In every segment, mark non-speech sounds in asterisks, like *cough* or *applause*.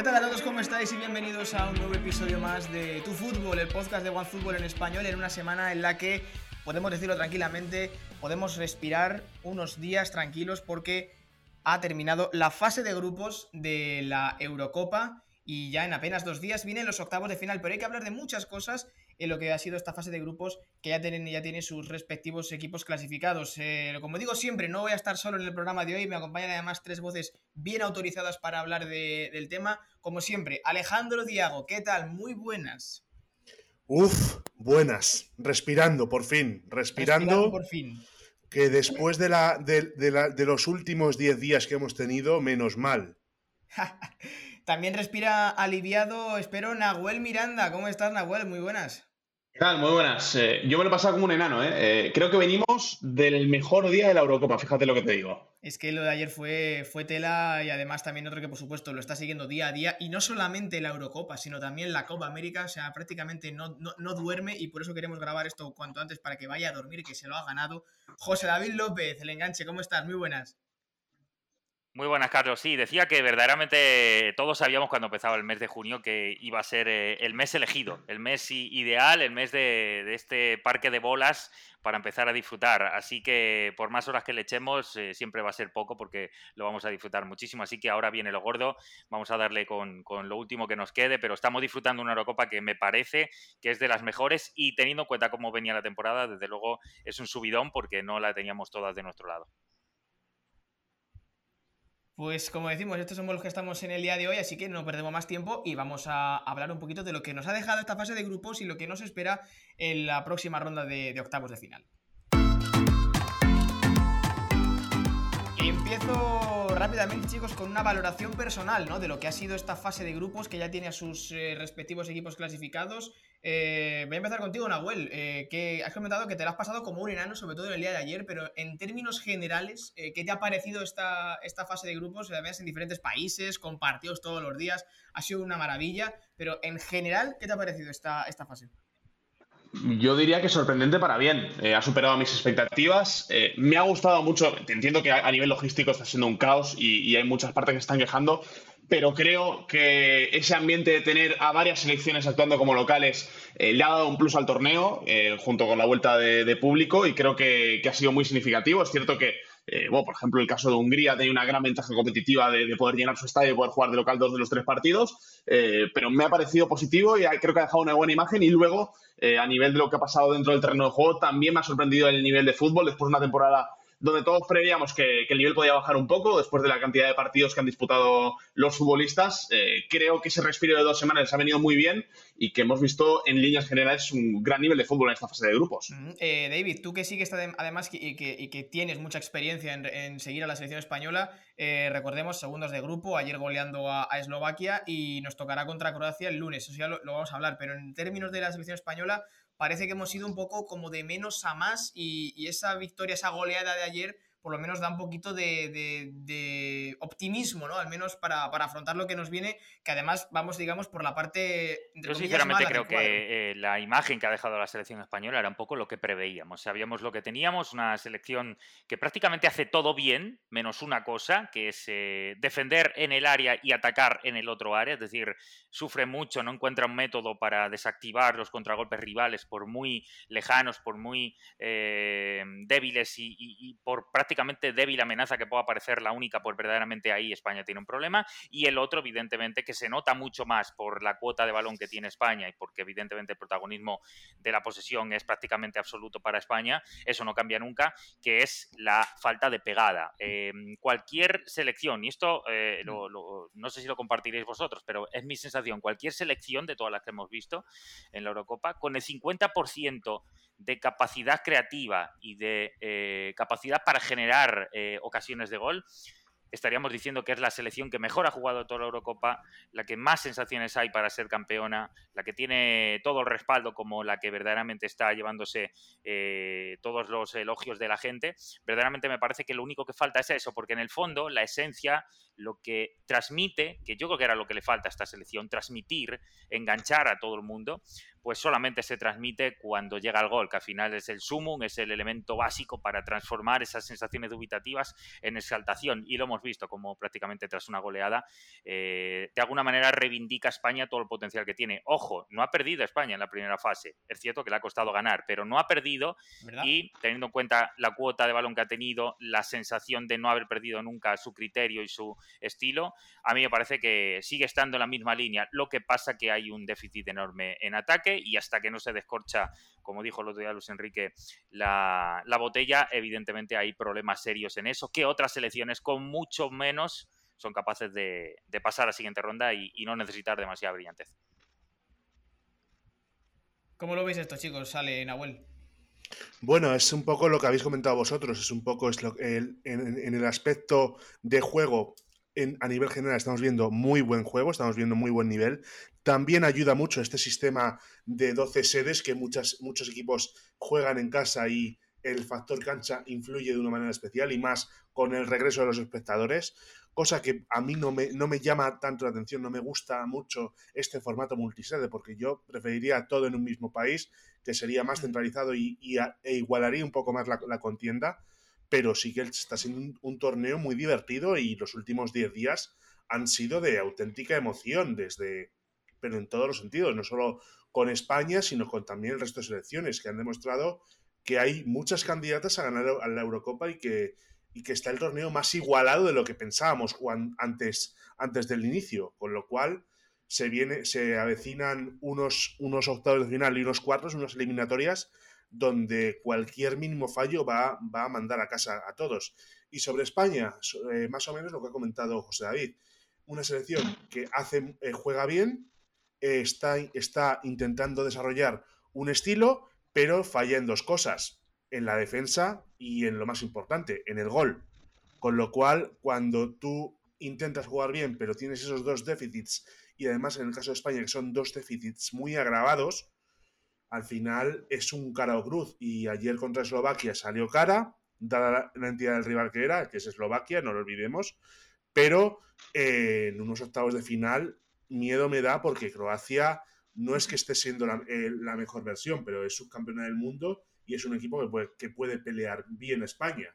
¿Qué tal a todos? ¿Cómo estáis? Y bienvenidos a un nuevo episodio más de Tu Fútbol, el podcast de OneFootball en español, en una semana en la que podemos decirlo tranquilamente, podemos respirar unos días tranquilos porque ha terminado la fase de grupos de la Eurocopa y ya en apenas dos días vienen los octavos de final, pero hay que hablar de muchas cosas en lo que ha sido esta fase de grupos que ya tienen, ya tiene sus respectivos equipos clasificados. Eh, como digo siempre, no voy a estar solo en el programa de hoy, me acompañan además tres voces bien autorizadas para hablar del tema. Como siempre, Alejandro Diago, ¿qué tal? Muy buenas. Uf, buenas, respirando por fin, respirando. por fin. Que después de, la, de, los últimos 10 días que hemos tenido, menos mal. *laughs* También respira aliviado, espero, Nahuel Miranda. ¿Cómo estás, Nahuel? Muy buenas. ¿Qué tal? Muy buenas. Eh, yo me lo he pasado como un enano, ¿eh? ¿eh? Creo que venimos del mejor día de la Eurocopa, fíjate lo que te digo. Es que lo de ayer fue, fue tela y además también otro que por supuesto lo está siguiendo día a día y no solamente la Eurocopa, sino también la Copa América, o sea, prácticamente no, no, duerme y por eso queremos grabar esto cuanto antes para que vaya a dormir, que se lo ha ganado. José David López, el enganche, ¿cómo estás? Muy buenas. Muy buenas, Carlos. Sí, decía que verdaderamente todos sabíamos cuando empezaba el mes de junio que iba a ser eh, el mes elegido, el mes ideal, el mes de, este parque de bolas para empezar a disfrutar. Así que por más horas que le echemos, eh, siempre va a ser poco porque lo vamos a disfrutar muchísimo. Así que ahora viene lo gordo, vamos a darle con, con lo último que nos quede, pero estamos disfrutando una Eurocopa que me parece que es de las mejores y teniendo en cuenta cómo venía la temporada, desde luego es un subidón porque no la teníamos todas de nuestro lado. Pues como decimos, estos somos los que estamos en el día de hoy, así que no perdemos más tiempo y vamos a hablar un poquito de lo que nos ha dejado esta fase de grupos y lo que nos espera en la próxima ronda de, octavos de final. Empiezo rápidamente, chicos, con una valoración personal, ¿no? De lo que ha sido esta fase de grupos que ya tiene a sus eh, respectivos equipos clasificados. Eh, voy a empezar contigo, Nahuel, eh, que has comentado que te lo has pasado como un enano, sobre todo en el día de ayer, pero en términos generales, ¿qué te ha parecido esta, esta fase de grupos? Además, en diferentes países, con partidos todos los días, ha sido una maravilla, pero en general, ¿qué te ha parecido esta, esta fase? Yo diría que sorprendente para bien. ha superado mis expectativas. me ha gustado mucho. Entiendo que a, nivel logístico está siendo un caos y, hay muchas partes que están quejando, pero creo que ese ambiente de tener a varias selecciones actuando como locales eh, le ha dado un plus al torneo, eh, junto con la vuelta de, público, y creo que, ha sido muy significativo. Es cierto que, eh, bueno, por ejemplo, el caso de Hungría tenía una gran ventaja competitiva de, poder llenar su estadio y poder jugar de local dos de los tres partidos, pero me ha parecido positivo y creo que ha dejado una buena imagen. Y luego, a nivel de lo que ha pasado dentro del terreno de juego, también me ha sorprendido el nivel de fútbol después de una temporada donde todos prevíamos que, el nivel podía bajar un poco después de la cantidad de partidos que han disputado los futbolistas. Creo que ese respiro de dos semanas les ha venido muy bien y que hemos visto en líneas generales un gran nivel de fútbol en esta fase de grupos. Eh, David, tú que sigues además y que, tienes mucha experiencia en, seguir a la selección española, eh, recordemos segundos de grupo, ayer goleando a, Eslovaquia y nos tocará contra Croacia el lunes, eso ya lo vamos a hablar, pero en términos de la selección española, parece que hemos ido un poco como de menos a más y, esa victoria, esa goleada de ayer por lo menos da un poquito de, optimismo, ¿no? Al menos para, afrontar lo que nos viene, que además vamos, digamos, por la parte... Yo sinceramente creo que eh, la imagen que ha dejado la selección española era un poco lo que preveíamos. Sabíamos lo que teníamos, una selección que prácticamente hace todo bien, menos una cosa, que es eh, defender en el área y atacar en el otro área, es decir, sufre mucho, no encuentra un método para desactivar los contragolpes rivales por muy lejanos, por muy eh, débiles y, y por prácticamente prácticamente débil amenaza que pueda parecer la única, pues verdaderamente ahí España tiene un problema. Y el otro, evidentemente, que se nota mucho más por la cuota de balón que tiene España y porque evidentemente el protagonismo de la posesión es prácticamente absoluto para España, eso no cambia nunca, que es la falta de pegada. Em, cualquier selección, y esto eh, no sé si lo compartiréis vosotros, pero es mi sensación, cualquier selección de todas las que hemos visto en la Eurocopa, con el 50% de capacidad creativa y de eh, capacidad para generar eh, ocasiones de gol, estaríamos diciendo que es la selección que mejor ha jugado toda la Eurocopa, la que más sensaciones hay para ser campeona, la que tiene todo el respaldo como la que verdaderamente está llevándose eh, todos los elogios de la gente. Verdaderamente me parece que lo único que falta es eso, porque en el fondo la esencia, lo que transmite, que yo creo que era lo que le falta a esta selección, transmitir, enganchar a todo el mundo, pues solamente se transmite cuando llega el gol, que al final es el sumum, es el elemento básico para transformar esas sensaciones dubitativas en exaltación. Y lo hemos visto como prácticamente tras una goleada, eh, de alguna manera reivindica España todo el potencial que tiene. Ojo, no ha perdido España en la primera fase. Es cierto que le ha costado ganar, pero no ha perdido y teniendo en cuenta la cuota de balón que ha tenido, la sensación de no haber perdido nunca su criterio y su estilo, a mí me parece que sigue estando en la misma línea. Lo que pasa que hay un déficit enorme en ataque y hasta que no se descorcha, como dijo el otro día Luis Enrique, la, botella, evidentemente hay problemas serios en eso, que otras selecciones con mucho menos son capaces de, pasar a la siguiente ronda y, no necesitar demasiada brillantez. ¿Cómo lo veis esto, chicos? Sale Nahuel. Bueno, es un poco lo que habéis comentado vosotros, es un poco es lo, en, el aspecto de juego a nivel general estamos viendo muy buen juego, estamos viendo muy buen nivel. También ayuda mucho este sistema de 12 sedes que muchas, muchos equipos juegan en casa y el factor cancha influye de una manera especial y más con el regreso de los espectadores, cosa que a mí no me, no me llama tanto la atención, no me gusta mucho este formato multisede, porque yo preferiría todo en un mismo país, que sería más centralizado y, e igualaría un poco más la contienda pero sí que está siendo un, torneo muy divertido y los últimos 10 días han sido de auténtica emoción, desde, pero en todos los sentidos, no solo con España, sino con también el resto de selecciones, que han demostrado que hay muchas candidatas a ganar a la Eurocopa y que, y que está el torneo más igualado de lo que pensábamos antes, antes del inicio, con lo cual se, viene, se avecinan unos, unos octavos de final y unos cuartos, unas eliminatorias donde cualquier mínimo fallo va, a mandar a casa a todos. Y sobre España, eh, más o menos lo que ha comentado José David, una selección que hace, eh, juega bien, está, está intentando desarrollar un estilo, pero falla en dos cosas, en la defensa y en lo más importante, en el gol. Con lo cual, cuando tú intentas jugar bien, pero tienes esos dos déficits, y además en el caso de España, que son dos déficits muy agravados, al final es un cara o cruz. Y ayer contra Eslovaquia salió cara, dada la entidad del rival que era, que es Eslovaquia, no lo olvidemos. Pero eh, en unos octavos de final, miedo me da porque Croacia no es que esté siendo la, eh, mejor versión, pero es subcampeona del mundo y es un equipo que puede, que puede pelear bien España.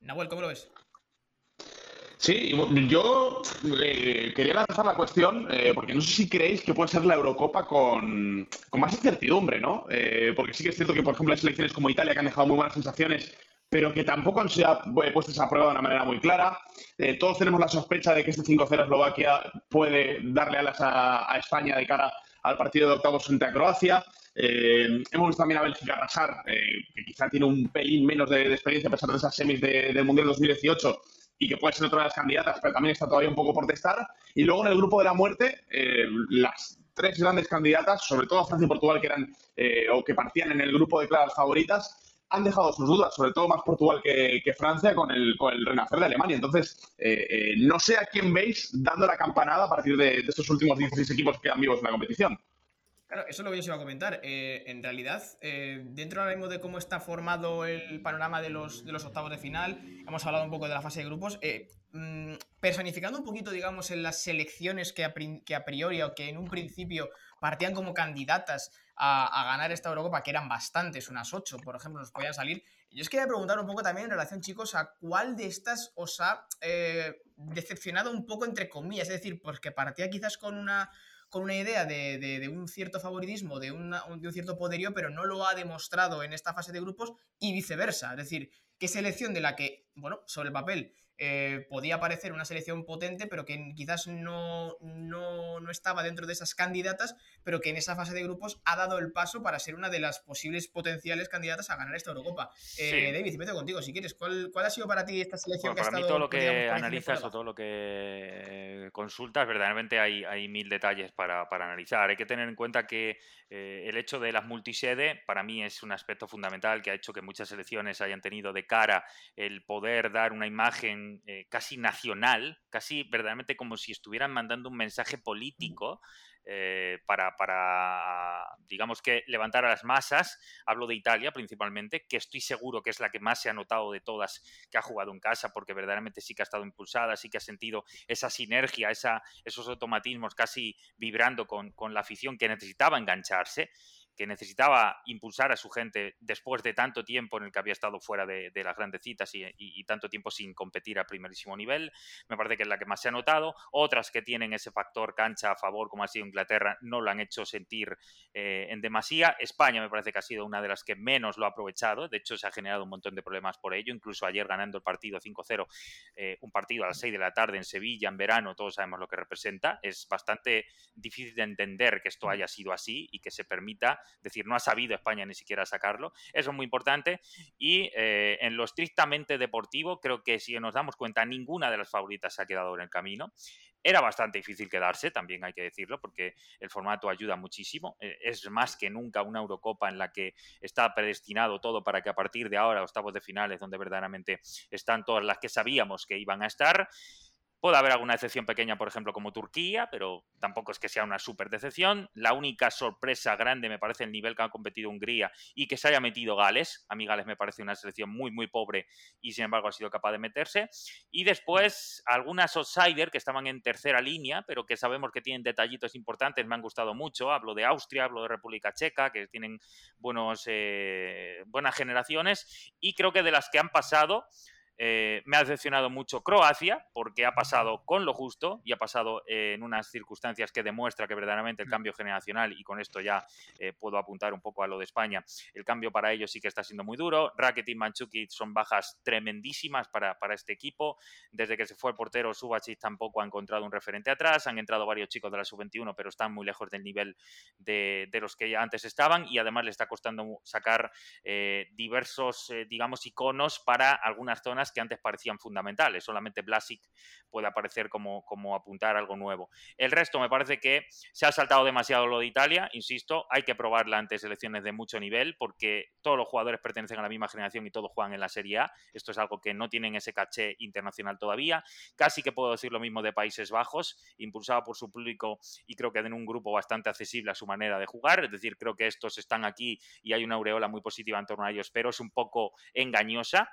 Nahuel, ¿cómo lo ves? Sí, yo eh, quería lanzar la cuestión, eh, porque no sé si creéis que puede ser la Eurocopa con, más incertidumbre, ¿no? Eh, porque sí que es cierto que, por ejemplo, hay selecciones como Italia que han dejado muy buenas sensaciones, pero que tampoco han sido puestas a prueba de una manera muy clara. todos tenemos la sospecha de que este 5-0 Eslovaquia puede darle alas a, España de cara al partido de octavos frente a Croacia. hemos visto también a Bélgica arrasar, que quizá tiene un pelín menos de, experiencia a pesar de esas semis del Mundial 2018 y que puede ser otra de las candidatas, pero también está todavía un poco por testar. Y luego en el grupo de la muerte, eh, las tres grandes candidatas, sobre todo Francia y Portugal, que eran eh, o que partían en el grupo de claras favoritas, han dejado sus dudas, sobre todo más Portugal que, Francia, con el, con el, renacer de Alemania. Entonces, eh, no sé a quién veis dando la campanada a partir de, estos últimos 16 equipos que quedan vivos en la competición. Claro, eso es lo que yo os iba a comentar. Eh, en realidad, eh, dentro ahora mismo de cómo está formado el panorama de los, de los octavos de final, hemos hablado un poco de la fase de grupos. Eh, mm, personificando un poquito, digamos, en las selecciones que a, priori o que en un principio partían como candidatas a, ganar esta Eurocopa, que eran bastantes, unas ocho, por ejemplo, nos podían salir. Yo os quería preguntar un poco también en relación, chicos, a cuál de estas os ha decepcionado un poco, entre comillas. Es decir, porque partía quizás con una con una idea de, un cierto favoritismo, de, de, un cierto poderío, pero no lo ha demostrado en esta fase de grupos y viceversa. Es decir, qué selección de la que, bueno, sobre el papel eh, podía parecer una selección potente, pero que quizás no, no, estaba dentro de esas candidatas, pero que en esa fase de grupos ha dado el paso para ser una de las posibles potenciales candidatas a ganar esta Eurocopa. Eh, David, meto contigo si quieres. ¿Cuál, ¿Cuál, ha sido para ti esta selección que ha estado, mí todo lo que analizas o todo lo que consultas, verdaderamente hay, hay mil detalles para, para, analizar. Hay que tener en cuenta que eh, el hecho de las multisede para mí es un aspecto fundamental que ha hecho que muchas selecciones hayan tenido de cara el poder dar una imagen eh, casi nacional, casi verdaderamente como si estuvieran mandando un mensaje político eh, para, para, digamos que, levantar a las masas. Hablo de Italia principalmente, que estoy seguro que es la que más se ha notado de todas que ha jugado en casa, porque verdaderamente sí que ha estado impulsada, sí que ha sentido esa sinergia, esa, esos automatismos casi vibrando con, con la afición que necesitaba engancharse que necesitaba impulsar a su gente después de tanto tiempo en el que había estado fuera de, las grandes citas y, tanto tiempo sin competir a primerísimo nivel. Me parece que es la que más se ha notado. Otras que tienen ese factor cancha a favor, como ha sido Inglaterra, no lo han hecho sentir eh, en demasía. España me parece que ha sido una de las que menos lo ha aprovechado. De hecho, se ha generado un montón de problemas por ello. Incluso ayer ganando el partido 5-0, eh, un partido a las 6 de la tarde en Sevilla, en verano, todos sabemos lo que representa. Es bastante difícil de entender que esto haya sido así y que se permita es decir, no ha sabido España ni siquiera sacarlo. Eso es muy importante. Y eh, en lo estrictamente deportivo, creo que si nos damos cuenta, ninguna de las favoritas se ha quedado en el camino. Era bastante difícil quedarse, también hay que decirlo, porque el formato ayuda muchísimo. Eh, es más que nunca una Eurocopa en la que está predestinado todo para que a partir de ahora, octavos de finales, donde verdaderamente están todas las que sabíamos que iban a estar, Puede haber alguna excepción pequeña, por ejemplo, como Turquía, pero tampoco es que sea una súper decepción. La única sorpresa grande me parece el nivel que ha competido Hungría y que se haya metido Gales. A mí Gales me parece una selección muy, muy pobre y sin embargo ha sido capaz de meterse. Y después algunas outsider que estaban en tercera línea, pero que sabemos que tienen detallitos importantes, me han gustado mucho. Hablo de Austria, hablo de República Checa, que tienen buenos, eh, buenas generaciones. Y creo que de las que han pasado, eh, me ha decepcionado mucho Croacia porque ha pasado con lo justo y ha pasado eh, en unas circunstancias que demuestra que verdaderamente el mm. cambio generacional, y con esto ya eh, puedo apuntar un poco a lo de España, el cambio para ellos sí que está siendo muy duro. Rakitic y Manchukic son bajas tremendísimas para, para, este equipo. Desde que se fue el portero, Subachich tampoco ha encontrado un referente atrás. Han entrado varios chicos de la sub-21, pero están muy lejos del nivel de, de, los que ya antes estaban y además le está costando sacar diversos, digamos, iconos para algunas zonas que antes parecían fundamentales. Solamente Blasic puede aparecer como, como apuntar algo nuevo. El resto me parece que se ha saltado demasiado lo de Italia, insisto, hay que probarla ante selecciones de mucho nivel porque todos los jugadores pertenecen a la misma generación y todos juegan en la Serie A. Esto es algo que no tienen ese caché internacional todavía. Casi que puedo decir lo mismo de Países Bajos, impulsado por su público y creo que en un grupo bastante accesible a su manera de jugar. Es decir, creo que estos están aquí y hay una aureola muy positiva en torno a ellos, pero es un poco engañosa.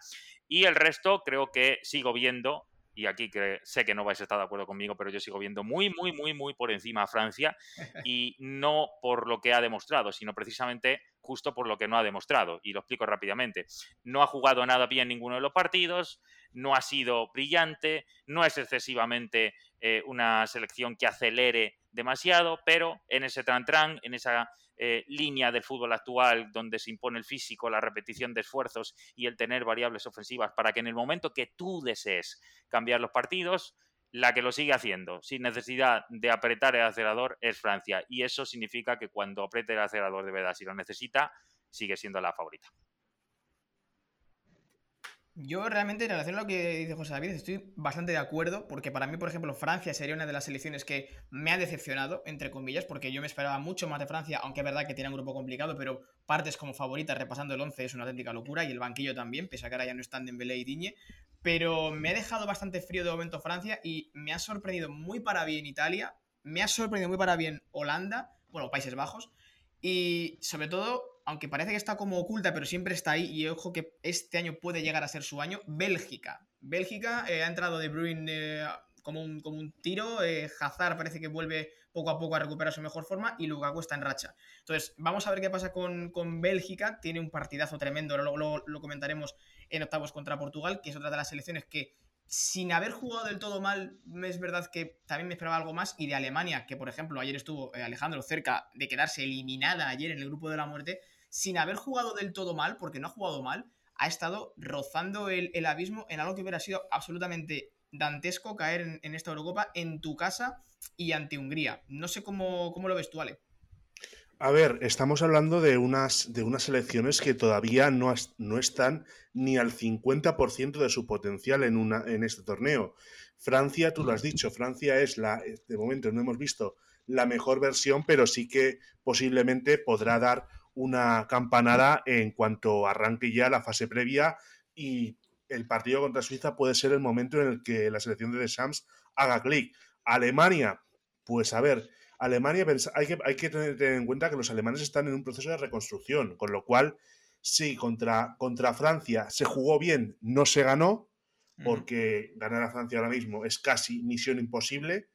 Y el resto creo que sigo viendo, y aquí que sé que no vais a estar de acuerdo conmigo, pero yo sigo viendo muy, muy, muy, muy por encima a Francia *laughs* y no por lo que ha demostrado, sino precisamente justo por lo que no ha demostrado. Y lo explico rápidamente. No ha jugado nada bien ninguno de los partidos, no ha sido brillante, no es excesivamente eh, una selección que acelere demasiado, pero en ese tran-tran, en esa eh, línea del fútbol actual donde se impone el físico, la repetición de esfuerzos y el tener variables ofensivas para que en el momento que tú desees cambiar los partidos, la que lo sigue haciendo sin necesidad de apretar el acelerador es Francia. Y eso significa que cuando apriete el acelerador de verdad si lo necesita, sigue siendo la favorita. Yo realmente en relación a lo que dice José David estoy bastante de acuerdo porque para mí, por ejemplo, Francia sería una de las selecciones que me ha decepcionado, entre comillas, porque yo me esperaba mucho más de Francia, aunque es verdad que tiene un grupo complicado, pero partes como favoritas repasando el 11 es una auténtica locura y el banquillo también, pese a que ahora ya no están Dembélé y Diñe, pero me ha dejado bastante frío de momento Francia y me ha sorprendido muy para bien Italia, me ha sorprendido muy para bien Holanda, bueno, Países Bajos, y sobre todo aunque parece que está como oculta, pero siempre está ahí, y ojo que este año puede llegar a ser su año, Bélgica. Bélgica eh, ha entrado de Bruin eh, como, un, como, un, tiro, eh, Hazard parece que vuelve poco a poco a recuperar su mejor forma y Lukaku está en racha. Entonces, vamos a ver qué pasa con, Bélgica, tiene un partidazo tremendo, luego lo comentaremos en octavos contra Portugal, que es otra de las selecciones que sin haber jugado del todo mal, es verdad que también me esperaba algo más. Y de Alemania, que por ejemplo ayer estuvo Alejandro cerca de quedarse eliminada ayer en el grupo de la muerte, sin haber jugado del todo mal, porque no ha jugado mal, ha estado rozando el, abismo en algo que hubiera sido absolutamente dantesco caer en, esta Eurocopa en tu casa y ante Hungría. No sé cómo, cómo lo ves tú, Ale. A ver, estamos hablando de unas, de unas selecciones que todavía no, no están ni al 50% de su potencial en, una, en este torneo. Francia, tú lo has dicho, Francia es la, de momento no hemos visto la mejor versión, pero sí que posiblemente podrá dar una campanada en cuanto arranque ya la fase previa y el partido contra Suiza puede ser el momento en el que la selección de Deschamps haga clic. Alemania, pues a ver, Alemania, hay que, hay que tener en cuenta que los alemanes están en un proceso de reconstrucción, con lo cual, sí, contra, contra Francia se jugó bien, no se ganó, porque ganar a Francia ahora mismo es casi misión imposible.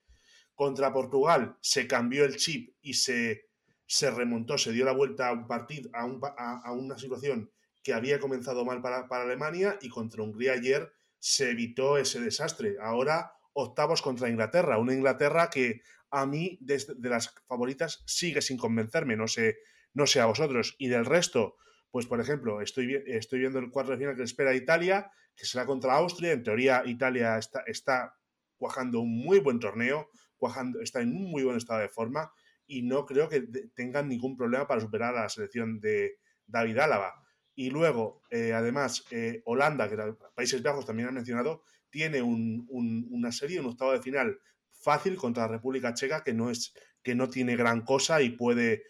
Contra Portugal se cambió el chip y se, se remontó, se dio la vuelta a un partido, a, un, a, una situación que había comenzado mal para, para, Alemania y contra Hungría ayer se evitó ese desastre. Ahora octavos contra Inglaterra, una Inglaterra que a mí de, las favoritas sigue sin convencerme, no sé, no sé a vosotros. Y del resto, pues por ejemplo, estoy, estoy viendo el cuarto de final que espera Italia, que será contra Austria. En teoría, Italia está, está cuajando un muy buen torneo, cuajando, está en un muy buen estado de forma y no creo que tengan ningún problema para superar a la selección de David Álava. Y luego, eh, además, eh, Holanda, que Países Bajos también han mencionado, tiene una serie, un octavo de final fácil contra la República Checa que no, es, que no tiene gran cosa y puede,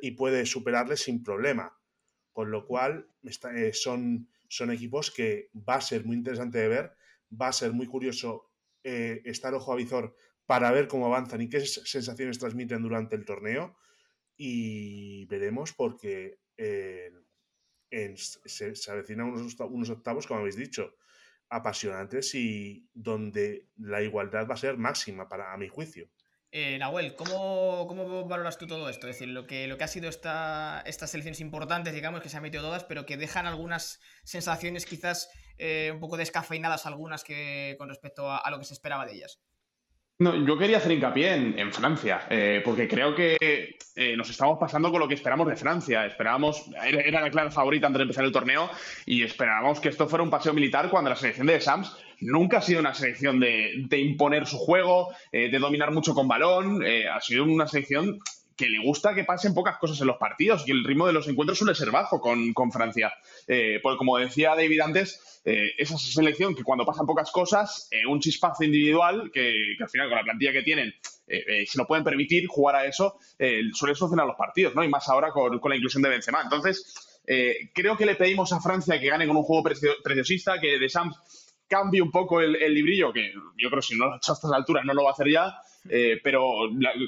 y puede superarle sin problema. Con lo cual, eh, son, son equipos que va a ser muy interesante de ver, va a ser muy curioso estar ojo a visor para ver cómo avanzan y qué sensaciones transmiten durante el torneo. Y veremos porque eh, se, se, avecinan unos, unos octavos, como habéis dicho apasionantes y donde la igualdad va a ser máxima para a mi juicio. Eh, Nahuel, ¿cómo, ¿cómo, valoras tú todo esto? Es decir, lo que, lo que ha sido esta, estas elecciones importantes, digamos, que se han metido todas, pero que dejan algunas sensaciones quizás eh, un poco descafeinadas, algunas que con respecto a lo que se esperaba de ellas. No, yo quería hacer hincapié en, Francia, eh, porque creo que eh, nos estamos pasando con lo que esperamos de Francia. Esperábamos, era, la clara favorita antes de empezar el torneo y esperábamos que esto fuera un paseo militar cuando la selección de Sams nunca ha sido una selección de, imponer su juego, eh, de dominar mucho con balón, ha sido una selección que le gusta que pasen pocas cosas en los partidos y el ritmo de los encuentros suele ser bajo con, Francia. Eh, pues como decía David antes, eh, esa selección que cuando pasan pocas cosas, eh, un chispazo individual, que, al final con la plantilla que tienen, se lo pueden permitir jugar a eso, suele solucionar los partidos, ¿no? Y más ahora con, la inclusión de Benzema. Entonces, creo que le pedimos a Francia que gane con un juego preciosista, que de Sams cambie un poco el, librillo, que yo creo que si no lo ha hecho a estas alturas no lo va a hacer ya, eh, pero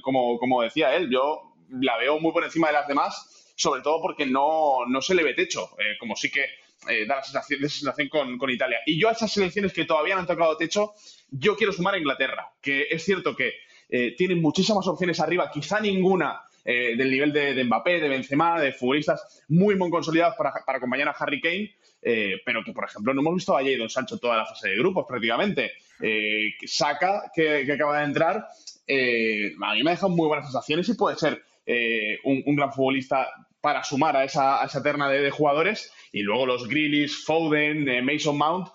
como decía él, yo la veo muy por encima de las demás, sobre todo porque no, no se le ve techo, eh, como sí que eh, da la sensación, sensación con, con, Italia. Y yo a esas selecciones que todavía no han tocado techo, yo quiero sumar a Inglaterra, que es cierto que tienen muchísimas opciones arriba, quizá ninguna del nivel de, Mbappé, de Benzema, de futbolistas muy, muy consolidados para, para acompañar a Harry Kane, pero que, por ejemplo, no hemos visto a Jadon Sancho toda la fase de grupos prácticamente. Eh, Saca, que, acaba de entrar, eh, a mí me ha dejado muy buenas sensaciones y puede ser eh, un, gran futbolista para sumar a esa, terna de, jugadores. Y luego los Grealish, Foden, eh, Mason Mount,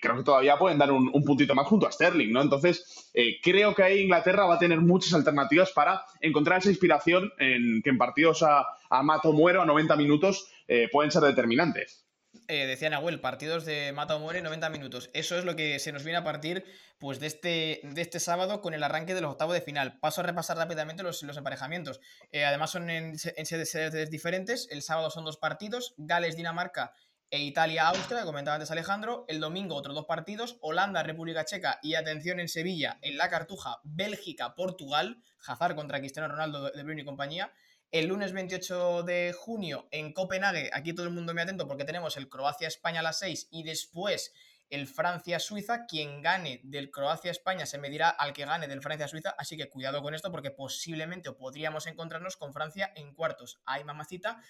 creo que todavía pueden dar un, puntito más junto a Sterling, ¿no? Entonces, creo que ahí Inglaterra va a tener muchas alternativas para encontrar esa inspiración en que en partidos a, a mato muero a 90 minutos pueden ser determinantes eh, decía Nahuel, partidos de mata o muere 90 minutos. Eso es lo que se nos viene a partir pues, de, este, de este sábado con el arranque de los octavos de final. Paso a repasar rápidamente los, los emparejamientos. Eh, además son en, en sedes diferentes. El sábado son dos partidos, Gales-Dinamarca e Italia-Austria, comentaba antes Alejandro. El domingo otros dos partidos, Holanda-República Checa y atención en Sevilla, en la Cartuja, Bélgica-Portugal, Hazard contra Cristiano Ronaldo de Bruno y compañía. El lunes 28 de junio en Copenhague, aquí todo el mundo me atento porque tenemos el Croacia-España a las 6 y después el Francia-Suiza. Quien gane del Croacia-España se medirá al que gane del Francia-Suiza, así que cuidado con esto porque posiblemente o podríamos encontrarnos con Francia en cuartos. Hay mamacita.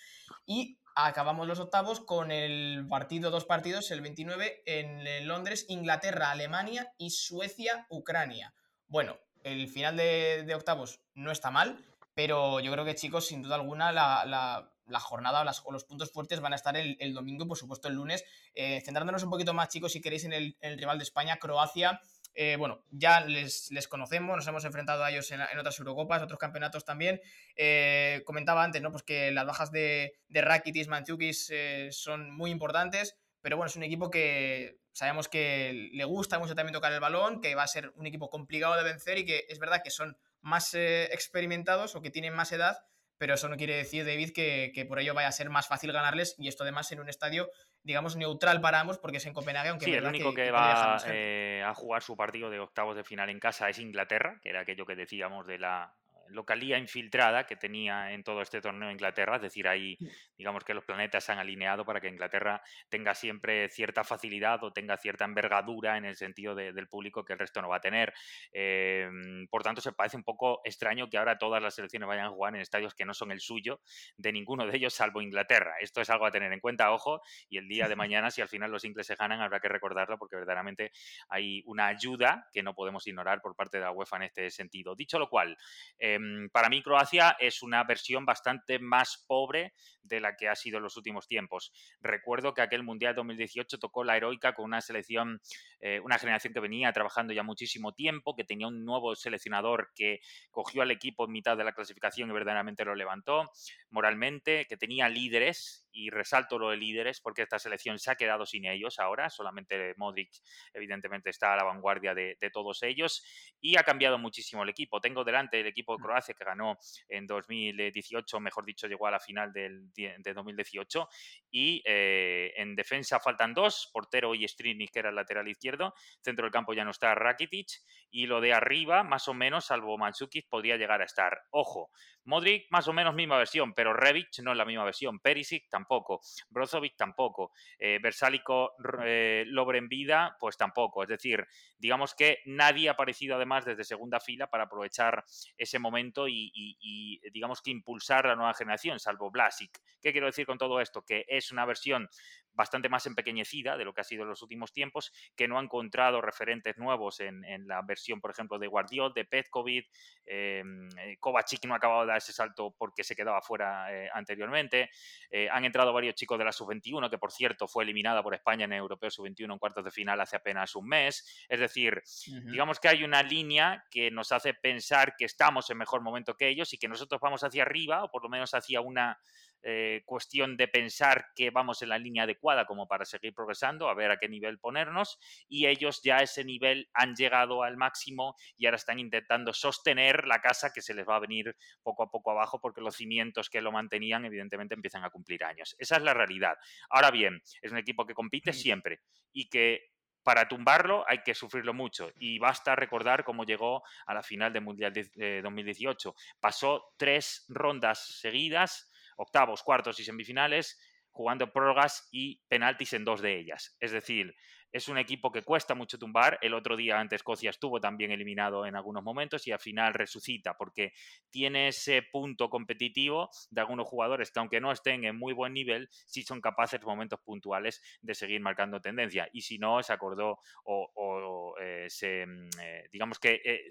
Y acabamos los octavos con el partido, dos partidos, el 29 en Londres, Inglaterra, Alemania y Suecia-Ucrania. Bueno, el final de octavos no está mal pero yo creo que, chicos, sin duda alguna, la, jornada o, los puntos fuertes van a estar el, domingo, por supuesto, el lunes. Eh, centrándonos un poquito más, chicos, si queréis, en el, rival de España, Croacia. Eh, bueno, ya les, conocemos, nos hemos enfrentado a ellos en, otras Eurocopas, otros campeonatos también. Eh, comentaba antes, ¿no? Pues que las bajas de, de Rakitic, Manchukis son muy importantes, pero bueno, es un equipo que sabemos que le gusta mucho también tocar el balón, que va a ser un equipo complicado de vencer y que es verdad que son más eh, experimentados o que tienen más edad, pero eso no quiere decir, David, que, por ello vaya a ser más fácil ganarles y esto además en un estadio, digamos, neutral para ambos porque es en Copenhague, aunque... Sí, el único que, va eh, a jugar su partido de octavos de final en casa es Inglaterra, que era aquello que decíamos de la localía infiltrada que tenía en todo este torneo Inglaterra, es decir, ahí mm. digamos que los planetas se han alineado para que Inglaterra tenga siempre cierta facilidad o tenga cierta envergadura en el sentido del público que el resto no va a tener. Em, por tanto, se parece un poco extraño que ahora todas las selecciones vayan a jugar en estadios que no son el suyo de ninguno de ellos salvo Inglaterra. Esto es algo a tener en cuenta, ojo, y el día de *laughs* mañana si al final los ingleses ganan habrá que recordarlo porque verdaderamente hay una ayuda que no podemos ignorar por parte de la UEFA en este sentido. Dicho lo cual, em, para mí Croacia es una versión bastante más pobre de la que ha sido en los últimos tiempos. Recuerdo que aquel Mundial 2018 tocó la heroica con una selección, eh, una generación que venía trabajando ya muchísimo tiempo, que tenía un nuevo seleccionador que cogió al equipo en mitad de la clasificación y verdaderamente lo levantó moralmente, que tenía líderes y resalto lo de líderes porque esta selección se ha quedado sin ellos ahora, solamente Modric evidentemente está a la vanguardia de, todos ellos y ha cambiado muchísimo el equipo. Tengo delante el equipo de mm. Croacia que ganó en 2018, mejor dicho, llegó a la final del, de 2018 y eh, en defensa faltan dos, portero y Strini que era el lateral izquierdo, centro del campo ya no está Rakitic y lo de arriba, más o menos, salvo Mandzukic, podría llegar a estar. Ojo, Modric más o menos misma versión, pero Rebic no es la misma versión, Perisic tampoco, Brozovic tampoco, eh, Versálico eh, Vida pues tampoco. Es decir, digamos que nadie ha aparecido además desde segunda fila para aprovechar ese momento y, digamos que impulsar la nueva generación, salvo Blasic. ¿Qué quiero decir con todo esto? Que es una versión bastante más empequeñecida de lo que ha sido en los últimos tiempos, que no ha encontrado referentes nuevos en, la versión, por ejemplo, de Guardiol, de Petkovic, eh, eh, Kovacic no ha acabado de dar ese salto porque se quedaba fuera eh, anteriormente, eh, han entrado varios chicos de la Sub-21, que por cierto fue eliminada por España en el Europeo Sub-21 en cuartos de final hace apenas un mes, es decir, digamos que hay una línea que nos hace pensar que estamos en mejor momento que ellos y que nosotros vamos hacia arriba, o por lo menos hacia una eh, cuestión de pensar que vamos en la línea adecuada como para seguir progresando, a ver a qué nivel ponernos, y ellos ya a ese nivel han llegado al máximo y ahora están intentando sostener la casa que se les va a venir poco a poco abajo porque los cimientos que lo mantenían evidentemente empiezan a cumplir años. Esa es la realidad. Ahora bien, es un equipo que compite siempre y que para tumbarlo hay que sufrirlo mucho y basta recordar cómo llegó a la final del Mundial de 2018. Pasó tres rondas seguidas octavos, cuartos y semifinales, jugando prórrogas y penaltis en dos de ellas. Es decir, es un equipo que cuesta mucho tumbar. El otro día ante Escocia estuvo también eliminado en algunos momentos y al final resucita porque tiene ese punto competitivo de algunos jugadores que aunque no estén en muy buen nivel, sí son capaces en momentos puntuales de seguir marcando tendencia. Y si no, se acordó o, eh, se, mm, eh, digamos que eh,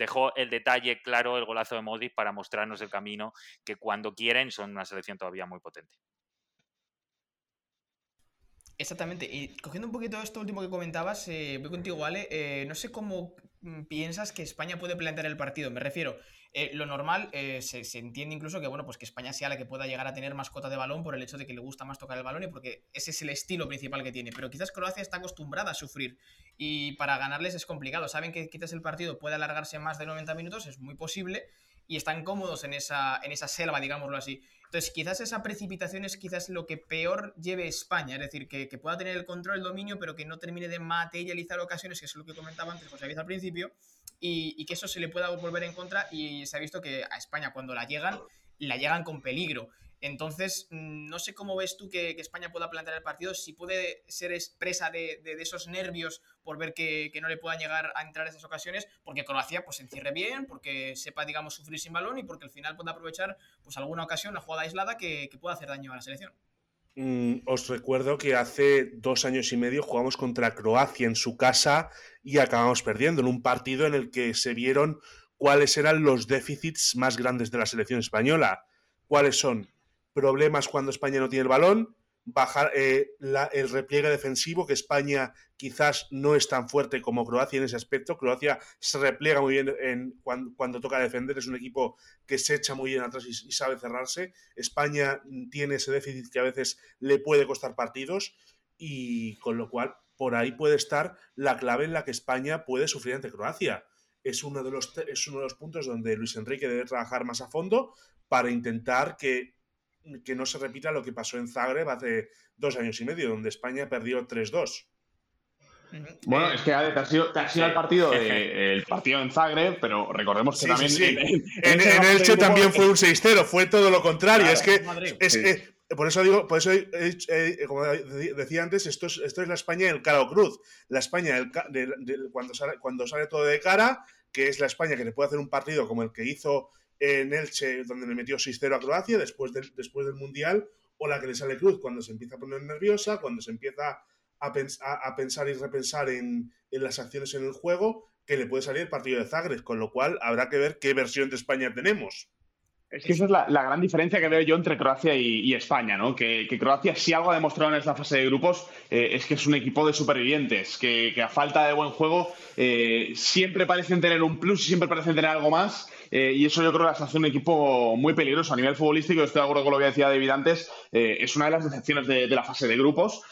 dejó el detalle claro el golazo de Modric para mostrarnos el camino que cuando quieren son una selección todavía muy potente. Exactamente. Y cogiendo un poquito esto último que comentabas, eh, voy contigo, Ale. Eh, no sé cómo mm, piensas que España puede plantear el partido. Me refiero, eh, lo normal, eh, se, entiende incluso que, bueno, pues que España sea la que pueda llegar a tener más cota de balón por el hecho de que le gusta más tocar el balón y porque ese es el estilo principal que tiene. Pero quizás Croacia está acostumbrada a sufrir y para ganarles es complicado. Saben que quizás el partido puede alargarse más de 90 minutos, es muy posible, y están cómodos en esa, en esa selva, digámoslo así. Entonces, quizás esa precipitación es quizás lo que peor lleve España, es decir, que, pueda tener el control, el dominio, pero que no termine de materializar ocasiones, que es lo que comentaba antes José Luis al principio, y, que eso se le pueda volver en contra y se ha visto que a España cuando la llegan, la llegan con peligro. Entonces, mm, no sé cómo ves tú que, España pueda plantear el partido, si puede ser expresa de, esos nervios por ver que, no le puedan llegar a entrar esas ocasiones, porque Croacia pues se encierre bien, porque sepa, digamos, sufrir sin balón y porque al final pueda aprovechar pues alguna ocasión, una jugada aislada que, que pueda hacer daño a la selección. Mm, os recuerdo que hace dos años y medio jugamos contra Croacia en su casa y acabamos perdiendo en un partido en el que se vieron cuáles eran los déficits más grandes de la selección española. ¿Cuáles son? Problemas cuando España no tiene el balón, bajar eh, el repliegue defensivo, que España quizás no es tan fuerte como Croacia en ese aspecto. Croacia se repliega muy bien en, cuando, toca defender, es un equipo que se echa muy bien atrás y, sabe cerrarse. España tiene ese déficit que a veces le puede costar partidos y con lo cual por ahí puede estar la clave en la que España puede sufrir ante Croacia. Es uno de los, es uno de los puntos donde Luis Enrique debe trabajar más a fondo para intentar que que no se repita lo que pasó en Zagreb hace dos años y medio, donde España perdió 3-2. Bueno, es que te ha sido, el partido el partido en Zagreb, pero recordemos que también en, en, Elche también fue un 6-0, fue todo lo contrario. es que es, por eso digo, por eso como decía antes, esto es, esto es la España del cara o cruz. La España cuando, sale, cuando sale todo de cara, que es la España que le puede hacer un partido como el que hizo en Elche, donde le metió 6-0 a Croacia después del, después del Mundial, o la que le sale cruz cuando se empieza a poner nerviosa, cuando se empieza a, pensar y repensar en, las acciones en el juego, que le puede salir el partido de Zagreb, con lo cual habrá que ver qué versión de España tenemos. Es que esa es la, gran diferencia que veo yo entre Croacia y, España, ¿no? Que, Croacia si algo ha demostrado en esta fase de grupos eh, es que es un equipo de supervivientes, que, a falta de buen juego eh, siempre parecen tener un plus y siempre parecen tener algo más. Eh, y eso yo creo que las hace un equipo muy peligroso a nivel futbolístico. Estoy de acuerdo con lo que decía David antes. es una de las decepciones de, de la fase de grupos.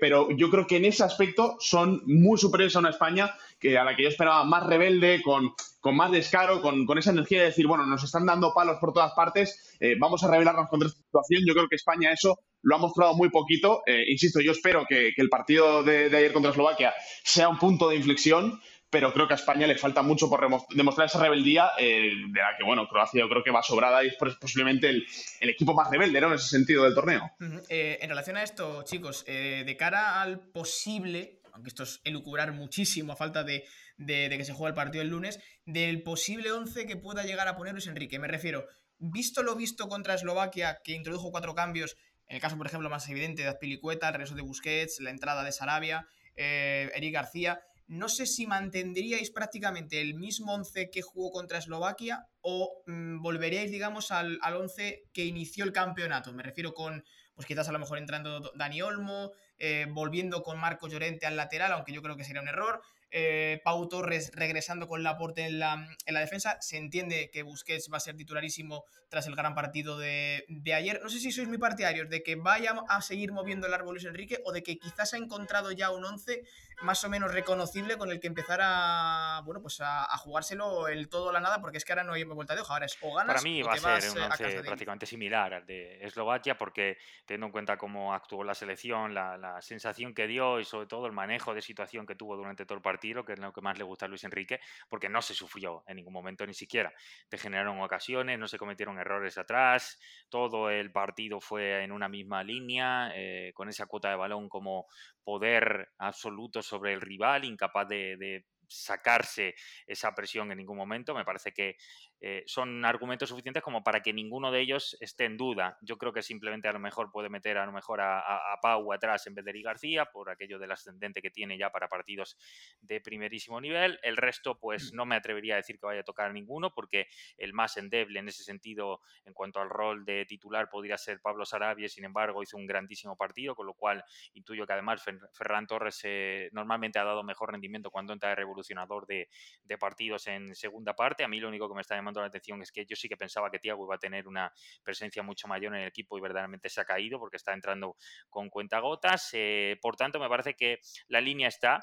pero yo creo que en ese aspecto son muy superiores a una España que, a la que yo esperaba más rebelde, con con más descaro, con, esa energía de decir, bueno, nos están dando palos por todas partes, eh, vamos a rebelarnos contra esta situación. Yo creo que España eso lo ha mostrado muy poquito. Eh, insisto, yo espero que, el partido de, ayer contra Eslovaquia sea un punto de inflexión, pero creo que a España le falta mucho por demostrar esa rebeldía, eh, de la que, bueno, Croacia yo creo que va sobrada y es posiblemente el, equipo más rebelde, ¿no? En ese sentido del torneo. en relación a esto, chicos, de cara al posible, aunque esto es elucubrar muchísimo a falta de, que se juegue el partido el lunes, del posible 11 que pueda llegar a poner Luis Enrique. Me refiero, visto lo visto contra Eslovaquia, que introdujo cuatro cambios, en el caso, por ejemplo, más evidente de Azpilicueta, el regreso de Busquets, la entrada de Sarabia, eh, Eric García, no sé si mantendríais prácticamente el mismo 11 que jugó contra Eslovaquia o mm, volveríais, digamos, al, al 11 que inició el campeonato. Me refiero con, pues quizás a lo mejor entrando Dani Olmo, eh, volviendo con Marco Llorente al lateral, aunque yo creo que sería un error, eh, Pau Torres regresando con Laporte en la, en la defensa. Se entiende que Busquets va a ser titularísimo tras el gran partido de, ayer. No sé si sois muy partidarios de que vaya a seguir moviendo el árbol Luis Enrique o de que quizás ha encontrado ya un 11 más o menos reconocible con el que empezar a, bueno, pues a, jugárselo el todo o la nada, porque es que ahora no hay vuelta de hoja. Ahora es o ganas Para mí va a ser un 11 eh, prácticamente similar al de Eslovaquia, porque teniendo en cuenta cómo actuó la selección, la, la sensación que dio y sobre todo el manejo de situación que tuvo durante todo el partido que es lo que más le gusta a Luis Enrique, porque no se sufrió en ningún momento ni siquiera. Te generaron ocasiones, no se cometieron errores atrás, todo el partido fue en una misma línea, eh, con esa cuota de balón como poder absoluto sobre el rival, incapaz de sacarse esa presión en ningún momento. Me parece que eh, son argumentos suficientes como para que ninguno de ellos esté en duda. Yo creo que simplemente a lo mejor puede meter a lo mejor a, Pau atrás en vez de Eri García por aquello del ascendente que tiene ya para partidos de primerísimo nivel. El resto, pues mm. no me atrevería a decir que vaya a tocar a ninguno porque el más endeble en ese sentido en cuanto al rol de titular podría ser Pablo Sarabia, sin embargo hizo un grandísimo partido, con lo cual intuyo que además Ferran Torres eh, normalmente ha dado mejor rendimiento cuando entra de revolucionador de, de partidos en segunda parte. A mí lo único que me está llamando la atención es que yo sí que pensaba que Tiago iba a tener una presencia mucho mayor en el equipo y verdaderamente se ha caído porque está entrando con cuentagotas. Eh, por tanto, me parece que la línea está.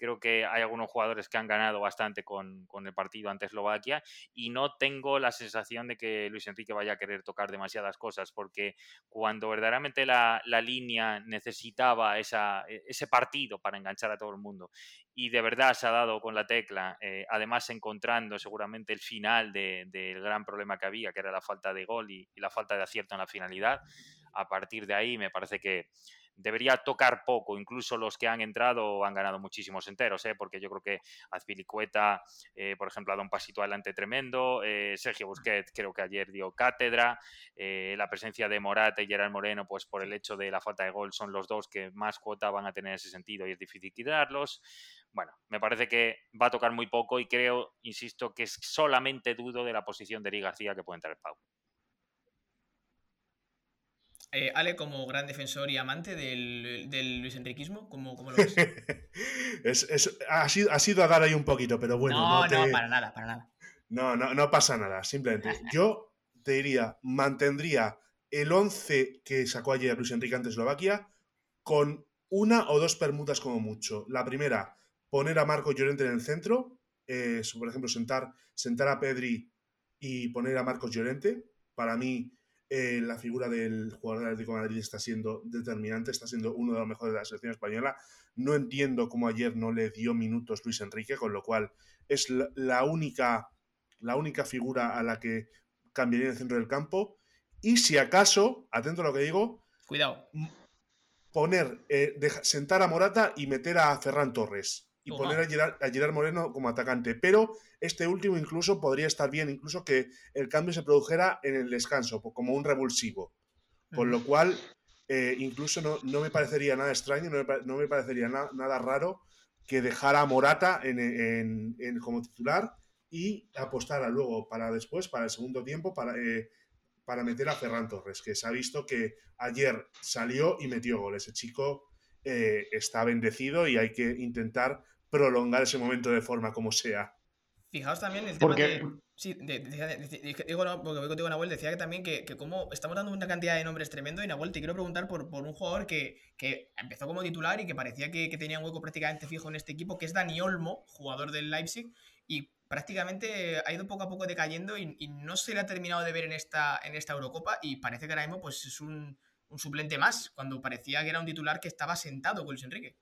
Creo que hay algunos jugadores que han ganado bastante con, el partido ante Eslovaquia y no tengo la sensación de que Luis Enrique vaya a querer tocar demasiadas cosas porque cuando verdaderamente la, línea necesitaba esa, e, ese partido para enganchar a todo el mundo y de verdad se ha dado con la tecla, eh, además encontrando seguramente el final del gran problema que había, que era la falta de gol y la falta de acierto en la finalidad. A partir de ahí me parece que debería tocar poco. Incluso los que han entrado han ganado muchísimos enteros, ¿eh? porque yo creo que Azpilicueta, eh, por ejemplo, ha dado un pasito adelante tremendo. Eh, Sergio Busquets creo que ayer dio cátedra. Eh, la presencia de Morata y Gerard Moreno, pues por el hecho de la falta de gol, son los dos que más cuota van a tener en ese sentido y es difícil quitarlos. Bueno, me parece que va a tocar muy poco y creo, insisto, que solamente dudo de la posición de Eri García que puede entrar Pau. Eh, Ale, como gran defensor y amante del, del Luis Enriquismo, ¿cómo, lo ves? *laughs* es, ha, sido, ha, sido, a dar ahí un poquito, pero bueno. No, no, para nada, para nada. No, no, no pasa nada, simplemente. *laughs* Yo te diría, mantendría el 11 que sacó ayer Luis Enrique ante Eslovaquia con una o dos permutas como mucho. La primera, poner a Marco Llorente en el centro, eh, por ejemplo, sentar, sentar a Pedri y poner a Marcos Llorente. Para mí eh, la figura del jugador del Atlético de Madrid está siendo determinante, está siendo uno de los mejores de la selección española. No entiendo cómo ayer no le dio minutos Luis Enrique, con lo cual es la, única, la única figura a la que cambiaría el centro del campo. Y si acaso, atento a lo que digo, cuidado, poner, eh, sentar a Morata y meter a Ferran Torres y poner a Gerard, Moreno como atacante. Pero este último incluso podría estar bien, incluso que el cambio se produjera en el descanso, como un revulsivo. Con lo cual, eh, incluso no, me parecería nada extraño, no me, parecería nada raro que dejara a Morata en, como titular y apostara luego para después, para el segundo tiempo, para, eh, para meter a Ferran Torres, que se ha visto que ayer salió y metió gol. Ese chico eh, está bendecido y hay que intentar prolongar ese momento de forma como sea. Fijaos también el tema de. Sí, digo, no, porque voy contigo, Nahuel, decía que también que, como estamos dando una cantidad de nombres tremendo, y Nahuel, te quiero preguntar por, por un jugador que, empezó como titular y que parecía que, tenía un hueco prácticamente fijo en este equipo, que es Dani Olmo, jugador del Leipzig, y prácticamente ha ido poco a poco decayendo y, no se le ha terminado de ver en esta, en esta Eurocopa, y parece que ahora mismo pues, es un, un suplente más, cuando parecía que era un titular que estaba sentado Luis Enrique.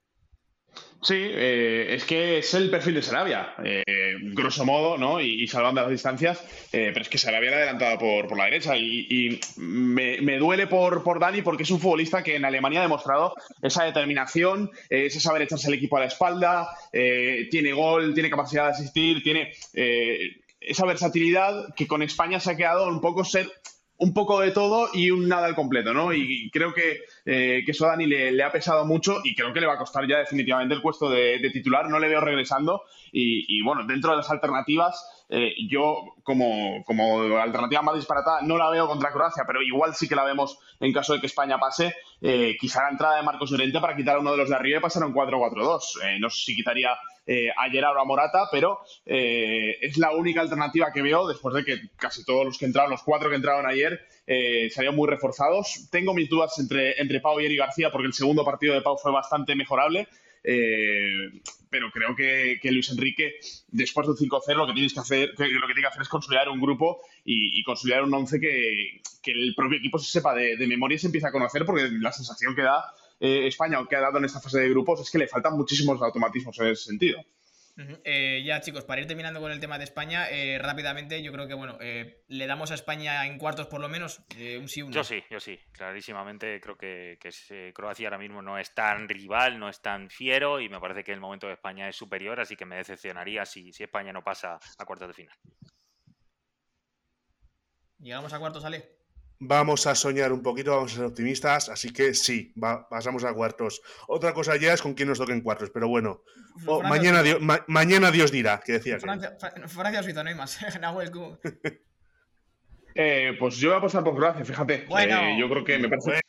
Sí, eh, es que es el perfil de Sarabia, eh, grosso modo, ¿no? Y, salvando las distancias, eh, pero es que Sarabia era adelantado por, la derecha y, me, duele por, por, Dani porque es un futbolista que en Alemania ha demostrado esa determinación, ese saber echarse el equipo a la espalda, tiene gol, tiene capacidad de asistir, tiene esa versatilidad que con España se ha quedado un poco ser un poco de todo y un nada al completo, ¿no? Y, creo que, eh, que eso a Dani le, ha pesado mucho y creo que le va a costar ya definitivamente el puesto de, titular. No le veo regresando y, bueno, dentro de las alternativas, eh, yo como, como alternativa más disparatada no la veo contra Croacia, pero igual sí que la vemos en caso de que España pase. Eh, quizá la entrada de Marcos Llorente para quitar a uno de los de arriba y pasar un 4-4-2. no sé si quitaría eh, a Gerard o a Morata, pero eh, es la única alternativa que veo después de que casi todos los que entraron, los cuatro que entraron ayer, eh, salieron muy reforzados. Tengo mis dudas entre, entre Pau y Eri García porque el segundo partido de Pau fue bastante mejorable. pero creo que, Luis Enrique, después del 5-0, lo que tienes que hacer, lo que tiene que hacer es consolidar un grupo y, consolidar un 11 que, el propio equipo se sepa de, memoria y se empieza a conocer, porque la sensación que da eh, España, que ha dado en esta fase de grupos, es que le faltan muchísimos automatismos en ese sentido. Eh, ya, chicos, para ir terminando con el tema de España, eh, rápidamente, yo creo que, bueno, le damos a España en cuartos por lo menos, un sí, un Yo sí, yo sí, clarísimamente creo que, Croacia ahora mismo no es tan rival, no es tan fiero y me parece que el momento de España es superior, así que me decepcionaría si, si España no pasa a cuartos de final. ¿Llegamos a cuartos, Ale? Vamos a soñar un poquito, vamos a ser optimistas, así que sí, pasamos a cuartos. Otra cosa ya es con quién nos toquen cuartos, pero bueno, mañana, Dios, mañana Dios dirá, que decía. Francia, Francia Suiza, no hay más. *laughs* *laughs* eh, pues yo voy a apostar por Croacia, fíjate. Bueno, eh, yo creo que me parece.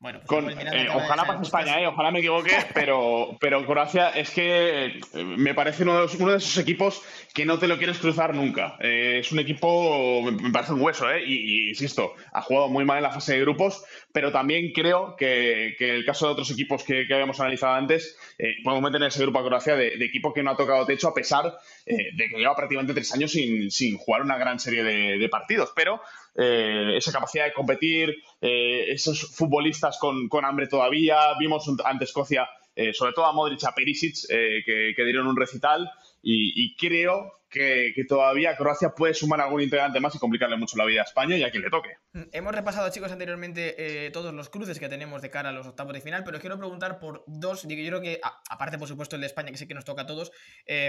Bueno, pues eh, ojalá pase España, eh, ojalá me equivoque, *laughs* pero, pero Croacia es que eh, me parece uno de, uno de, esos equipos que no te lo quieres cruzar nunca. es un equipo, me parece un hueso, ¿eh? Y, insisto, ha jugado muy mal en la fase de grupos, pero también creo que, que el caso de otros equipos que, que habíamos analizado antes, podemos meter en ese grupo a Croacia de, equipo que no ha tocado techo a pesar de que lleva prácticamente tres años sin, sin jugar una gran serie de, de partidos. Pero eh, esa capacidad de competir, eh, esos futbolistas con, hambre todavía. Vimos ante Escocia, eh, sobre todo a Modric, a Perisic, que, dieron un recital. Y, creo que, todavía Croacia puede sumar algún integrante más y complicarle mucho la vida a España y a quien le toque. Mm, hemos repasado, chicos, anteriormente todos los cruces que tenemos de cara a los octavos de final, pero quiero preguntar por dos, digo, yo creo que, aparte, por supuesto, el de España, que sé que nos toca a todos,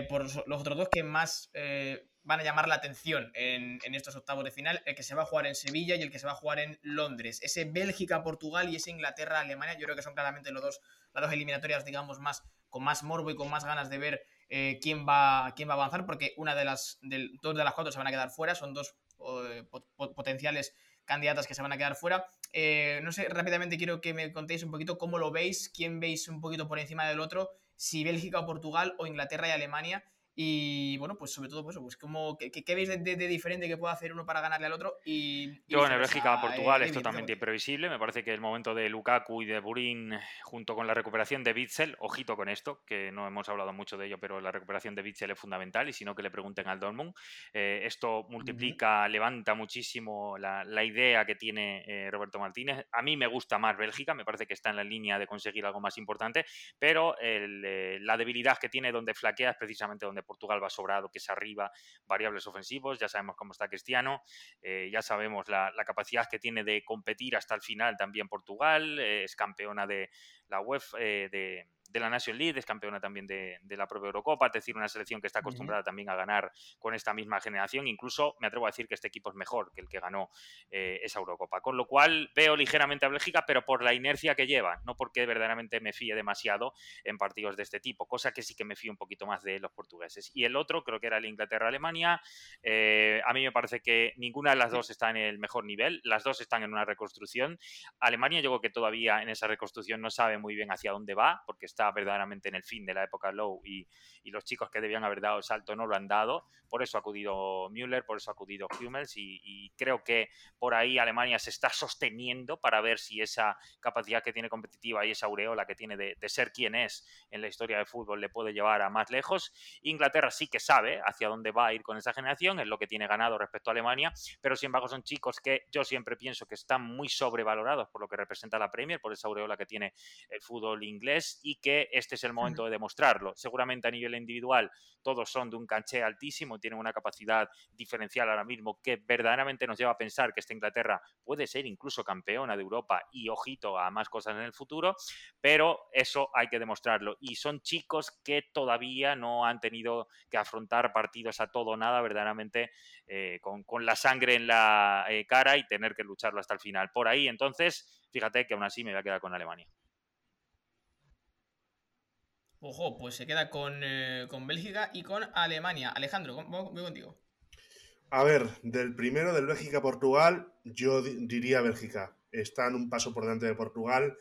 por los otros dos que más van a llamar la atención en, estos octavos de final, el que se va a jugar en Sevilla y el que se va a jugar en Londres. Ese Bélgica-Portugal y ese Inglaterra-Alemania, yo creo que son claramente los dos, las dos eliminatorias, digamos, más con más morbo y con más ganas de ver eh, quién, va, quién va a avanzar, porque una de las, dos de las cuatro se van a quedar fuera, son dos eh, potenciales candidatas que se van a quedar fuera. Eh, no sé, rápidamente quiero que me contéis un poquito cómo lo veis, quién veis un poquito por encima del otro, si Bélgica o Portugal o Inglaterra y Alemania Y bueno, pues sobre todo, pues, pues como, ¿qué, qué veis de, diferente que pueda hacer uno para ganarle al otro? Y, Yo en Bélgica-Portugal es totalmente imprevisible. Me parece que el momento de Lukaku y de Burin, junto con la recuperación de Bitzel, ojito con esto, que no hemos hablado mucho de ello, pero la recuperación de Bitzel es fundamental y si no, que le pregunten al Dortmund. Eh, esto multiplica, levanta muchísimo la, idea que tiene eh, Roberto Martínez. A mí me gusta más Bélgica, me parece que está en la línea de conseguir algo más importante, pero eh, la debilidad que tiene donde flaquea es precisamente donde Portugal va sobrado, que es arriba, variables ofensivos, ya sabemos cómo está Cristiano, eh, ya sabemos la, capacidad que tiene de competir hasta el final también Portugal, eh, es campeona de la UEFA de de la Nation League, es campeona también de, la propia Eurocopa, es decir, una selección que está acostumbrada también a ganar con esta misma generación. Incluso me atrevo a decir que este equipo es mejor que el que ganó eh, esa Eurocopa. Con lo cual veo ligeramente a Bélgica, pero por la inercia que lleva, no porque verdaderamente me fíe demasiado en partidos de este tipo, cosa que sí que me fío un poquito más de los portugueses. Y el otro, creo que era el Inglaterra-Alemania. Eh, a mí me parece que ninguna de las dos está en el mejor nivel, las dos están en una reconstrucción. Alemania, yo creo que todavía en esa reconstrucción no sabe muy bien hacia dónde va, porque está verdaderamente en el fin de la época low y, los chicos que debían haber dado el salto no lo han dado. Por eso ha acudido Müller, por eso ha acudido Hummels y, creo que por ahí Alemania se está sosteniendo para ver si esa capacidad que tiene competitiva y esa aureola que tiene de, ser quien es en la historia del fútbol le puede llevar a más lejos. Inglaterra sí que sabe hacia dónde va a ir con esa generación, es lo que tiene ganado respecto a Alemania, pero sin embargo son chicos que yo siempre pienso que están muy sobrevalorados por lo que representa la Premier, por esa aureola que tiene el fútbol inglés y que este es el momento de demostrarlo. Seguramente a nivel individual todos son de un canché altísimo, tienen una capacidad diferencial ahora mismo que verdaderamente nos lleva a pensar que esta Inglaterra puede ser incluso campeona de Europa y ojito a más cosas en el futuro, pero eso hay que demostrarlo. Y son chicos que todavía no han tenido que afrontar partidos a todo o nada verdaderamente eh, con, la sangre en la eh, cara y tener que lucharlo hasta el final. Por ahí, entonces, fíjate que aún así me voy a quedar con Alemania. Ojo, pues se queda eh, con, Bélgica y con Alemania. Alejandro, voy contigo. A ver, del primero, del Bélgica-Portugal, yo diría Bélgica. Están un paso por delante de Portugal.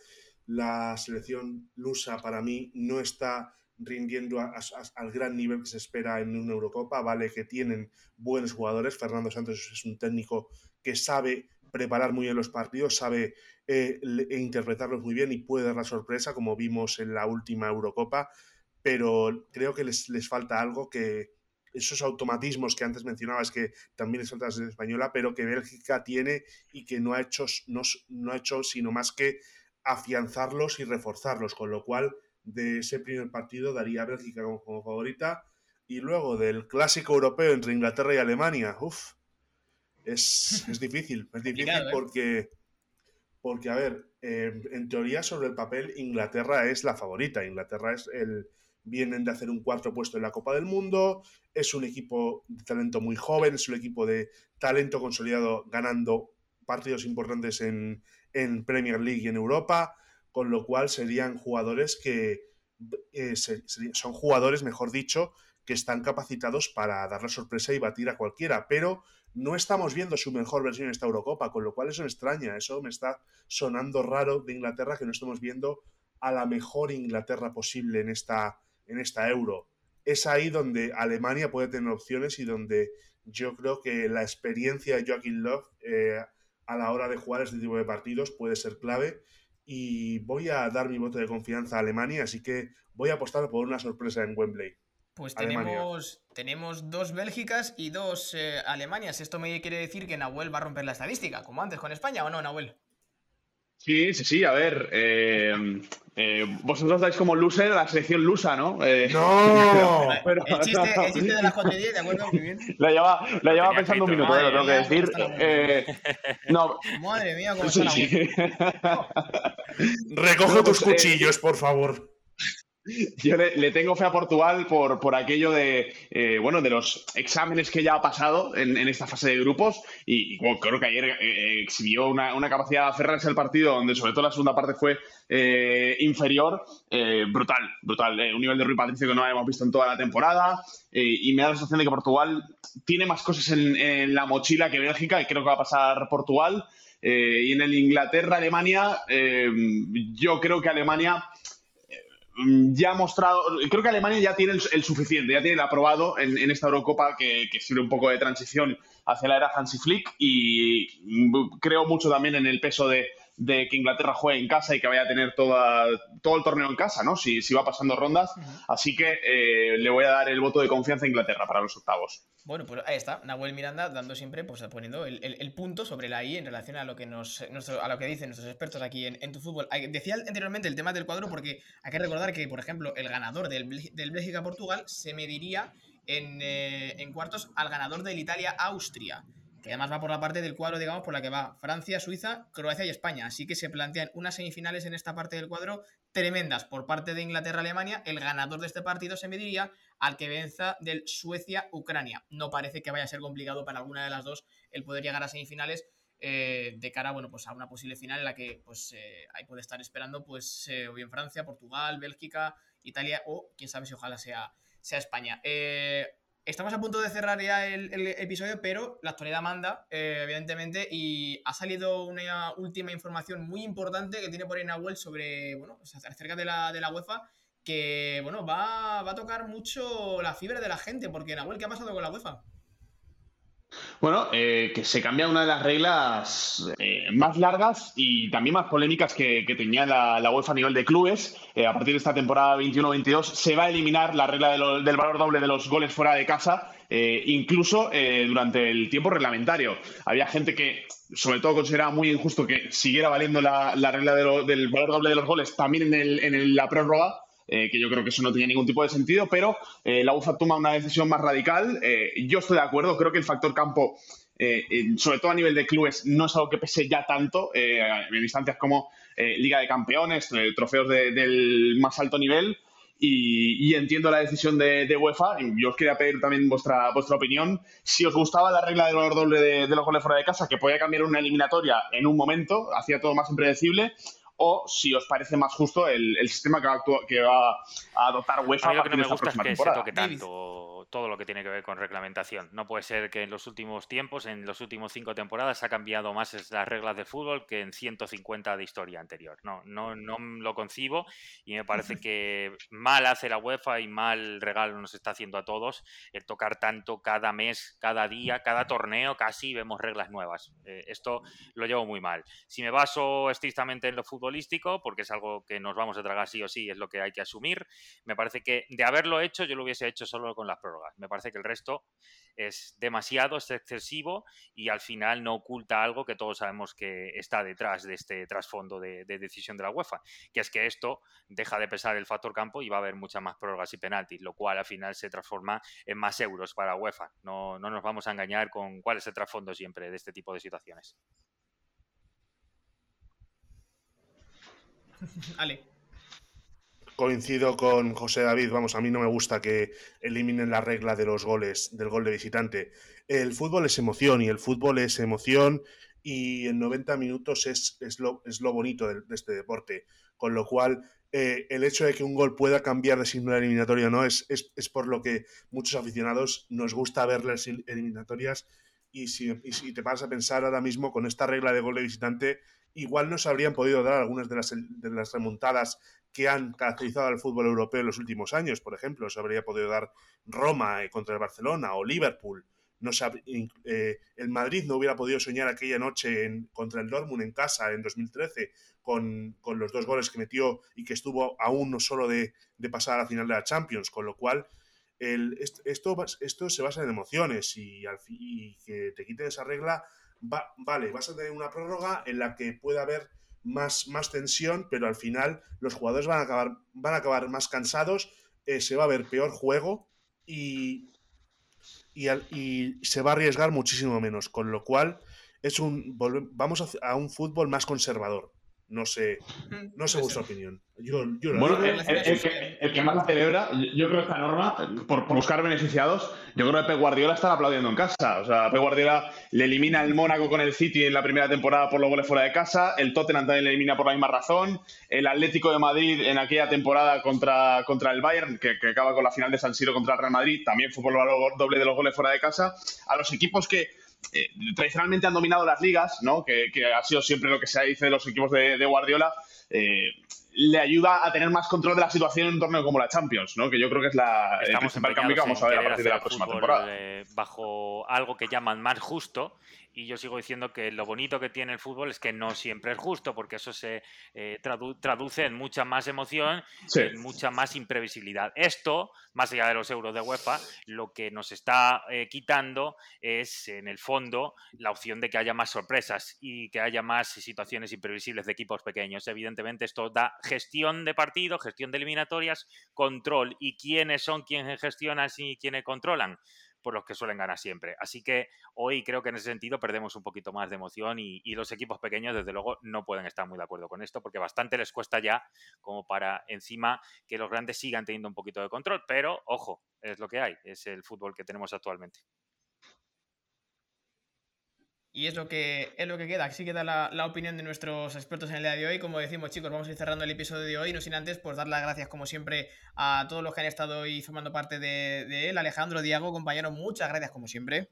La selección lusa para mí no está rindiendo al gran nivel que se espera en una Eurocopa. Vale que tienen buenos jugadores. Fernando Santos es un técnico que sabe preparar muy bien los partidos, sabe eh, e interpretarlos muy bien y puede dar la sorpresa, como vimos en la última Eurocopa, pero creo que les, falta algo que esos automatismos que antes mencionabas que también les falta la española, pero que Bélgica tiene y que no ha hecho, no, no ha hecho sino más que afianzarlos y reforzarlos, con lo cual de ese primer partido daría a Bélgica como, como favorita. Y luego del clásico europeo entre Inglaterra y Alemania, uff, es, difícil, es difícil ¿eh? porque, porque, a ver, em, en teoría sobre el papel Inglaterra es la favorita, Inglaterra es el, vienen de hacer un cuarto puesto en la Copa del Mundo, es un equipo de talento muy joven, es un equipo de talento consolidado ganando partidos importantes en, en Premier League y en Europa, con lo cual serían jugadores que eh, son jugadores, mejor dicho, que están capacitados para dar la sorpresa y batir a cualquiera, pero no estamos viendo su mejor versión en esta Eurocopa, con lo cual eso me extraña, eso me está sonando raro de Inglaterra que no estamos viendo a la mejor Inglaterra posible en esta, en esta Euro. Es ahí donde Alemania puede tener opciones y donde yo creo que la experiencia de Joaquín Love eh, a la hora de jugar este tipo de partidos puede ser clave y voy a dar mi voto de confianza a Alemania, así que voy a apostar por una sorpresa en Wembley. Pues tenemos, tenemos dos Bélgicas y dos eh, Alemanias. Esto me quiere decir que Nahuel va a romper la estadística, como antes con España, ¿o no, Nahuel? Sí, sí, sí, a ver. Eh, eh, vosotros dais como loser a la selección lusa, ¿no? *laughs* no, *laughs* pero, el, chiste, *laughs* el, chiste, de las 4 y 10, ¿de acuerdo? Muy bien. La lleva, la lleva pensando un minuto, lo tengo que decir. no. Madre mía, cómo sí, sí. Recoge tus cuchillos, por favor. *laughs* Yo le, tengo fe a Portugal por, por aquello de, eh, bueno, de los exámenes que ya ha pasado en, esta fase de grupos. Y, creo que ayer eh, exhibió una, capacidad de aferrarse al partido donde sobre todo la segunda parte fue eh, inferior, brutal, brutal, un nivel de Rui Patricio que no habíamos visto en toda la temporada. Y me da la sensación de que Portugal tiene más cosas en, la mochila que Bélgica y creo que va a pasar Portugal. y en el Inglaterra-Alemania, yo creo que Alemania ya ha mostrado, creo que Alemania ya tiene el, suficiente, ya tiene el aprobado en, esta Eurocopa que, que, sirve un poco de transición hacia la era Hansi Flick y mm, creo mucho también en el peso de, de que Inglaterra juegue en casa y que vaya a tener toda, todo el torneo en casa, ¿no? Si, si va pasando rondas. Así que eh, le voy a dar el voto de confianza a Inglaterra para los octavos. Bueno, pues ahí está, Nahuel Miranda dando siempre, pues poniendo el, punto sobre la I en relación a lo que nos, a lo que dicen nuestros expertos aquí en, tu fútbol. Decía anteriormente el tema del cuadro porque hay que recordar que, por ejemplo, el ganador del, del Bélgica-Portugal se mediría en, eh, en cuartos al ganador del Italia-Austria que además va por la parte del cuadro, digamos, por la que va Francia, Suiza, Croacia y España. Así que se plantean unas semifinales en esta parte del cuadro tremendas por parte de Inglaterra-Alemania. El ganador de este partido se mediría al que venza del Suecia-Ucrania. No parece que vaya a ser complicado para alguna de las dos el poder llegar a semifinales. Eh, de cara bueno, pues a una posible final en la que pues, eh, ahí puede estar esperando pues, eh, o bien Francia, Portugal, Bélgica, Italia o quién sabe si ojalá sea, sea España. Estamos a punto de cerrar ya el, episodio, pero la actualidad manda, eh, evidentemente, y ha salido una última información muy importante que tiene por ahí Nahuel sobre, bueno, acerca de la, de la UEFA, que, bueno, va, va a tocar mucho la fibra de la gente, porque Nahuel, ¿qué ha pasado con la UEFA? Bueno, eh, que se cambia una de las reglas eh, más largas y también más polémicas que, tenía la, UEFA a nivel de clubes. Eh, a partir de esta temporada 21-22 se va a eliminar la regla del valor doble de los goles fuera de casa, incluso durante el tiempo reglamentario. Había gente que, sobre todo, consideraba muy injusto que siguiera valiendo la, regla del valor doble de los goles también en, en la prórroga. Eh, que yo creo que eso no tenía ningún tipo de sentido, pero eh, la UFA toma una decisión más radical. Eh, yo estoy de acuerdo, creo que el factor campo, sobre todo a nivel de clubes, no es algo que pese ya tanto en instancias como Liga de Campeones, trofeos del más alto nivel. Y, entiendo la decisión de, UEFA. Yo os quería pedir también vuestra, vuestra opinión. Si os gustaba la regla del valor doble de, de los goles fuera de casa, que podía cambiar una eliminatoria en un momento, hacía todo más impredecible, o si os parece más justo el, sistema que va, a, adoptar UEFA. A lo que no me gusta es que se toque tanto todo lo que tiene que ver con reglamentación. No puede ser que en los últimos tiempos, en los últimos cinco temporadas, ha cambiado más las reglas de fútbol que en 150 de historia anterior. No, no, no lo concibo y me parece que mal hace la UEFA y mal regalo nos está haciendo a todos el tocar tanto cada mes, cada día, cada torneo, casi vemos reglas nuevas. Eh, esto lo llevo muy mal. Si me baso estrictamente en lo futbolístico, porque es algo que nos vamos a tragar sí o sí, es lo que hay que asumir, me parece que de haberlo hecho yo lo hubiese hecho solo con las prórrogas me parece que el resto es demasiado, es excesivo y al final no oculta algo que todos sabemos que está detrás de este trasfondo de, decisión de la UEFA, que es que esto deja de pesar el factor campo y va a haber muchas más prórrogas y penaltis, lo cual al final se transforma en más euros para UEFA. No, no nos vamos a engañar con cuál es el trasfondo siempre de este tipo de situaciones. Ale coincido con José David, vamos, a mí no me gusta que eliminen la regla de los goles, del gol de visitante. El fútbol es emoción y el fútbol es emoción y en 90 minutos es, es, lo, es lo, bonito de, este deporte. Con lo cual, eh, el hecho de que un gol pueda cambiar de signo eliminatoria no es, es, por lo que muchos aficionados nos gusta ver las eliminatorias. Y si, y si te vas a pensar ahora mismo con esta regla de gol de visitante, igual no se habrían podido dar algunas de las, de las remontadas que han caracterizado al fútbol europeo en los últimos años. Por ejemplo, se habría podido dar Roma eh, contra el Barcelona o Liverpool. No eh, el Madrid no hubiera podido soñar aquella noche en, contra el Dortmund en casa en 2013 con, los dos goles que metió y que estuvo a uno solo de, pasar a la final de la Champions. Con lo cual, el, esto, esto se basa en emociones y, al, y que te quiten esa regla, vale, vas a tener una prórroga en la que pueda haber más, más tensión, pero al final los jugadores van a acabar, van a acabar más cansados, eh, se va a ver peor juego y, y, y, se va a arriesgar muchísimo menos, con lo cual es un vamos a un fútbol más conservador. No sé, no sé vuestra opinión. bueno, el, que, más la celebra, yo creo que esta norma, por, buscar beneficiados, yo creo que Pep Guardiola está aplaudiendo en casa. O sea, Pep Guardiola le elimina el Mónaco con el City en la primera temporada por los goles fuera de casa, el Tottenham también le elimina por la misma razón, el Atlético de Madrid en aquella temporada contra, contra el Bayern, que, que acaba con la final de San Siro contra el Real Madrid, también fue por el valor doble de los goles fuera de casa. A los equipos que eh, tradicionalmente han dominado las ligas, ¿no? Que, ha sido siempre lo que se dice de los equipos de, Guardiola. Eh, le ayuda a tener más control de la situación en un torneo como la Champions, ¿no? Que yo creo que es la, el principal cambio que vamos a ver a partir de la próxima temporada. Eh, bajo algo que llaman más justo y yo sigo diciendo que lo bonito que tiene el fútbol es que no siempre es justo, porque eso se eh, traduce en mucha más emoción, en mucha más imprevisibilidad. Esto, más allá de los euros de UEFA, lo que nos está eh, quitando es, en el fondo, la opción de que haya más sorpresas y que haya más situaciones imprevisibles de equipos pequeños. Evidentemente, esto da gestión de partido, gestión de eliminatorias, control. ¿Y quiénes son quienes gestionan y quienes controlan? Por los que suelen ganar siempre. Así que hoy creo que en ese sentido perdemos un poquito más de emoción y, los equipos pequeños, desde luego, no pueden estar muy de acuerdo con esto porque bastante les cuesta ya como para encima que los grandes sigan teniendo un poquito de control. Pero, ojo, es lo que hay, es el fútbol que tenemos actualmente. Y es lo que, es lo que queda. Así queda la, la, opinión de nuestros expertos en el día de hoy. Como decimos, chicos, vamos a ir cerrando el episodio de hoy. No sin antes, pues dar las gracias, como siempre, a todos los que han estado hoy formando parte de, él. Alejandro, Diego, compañero, muchas gracias, como siempre.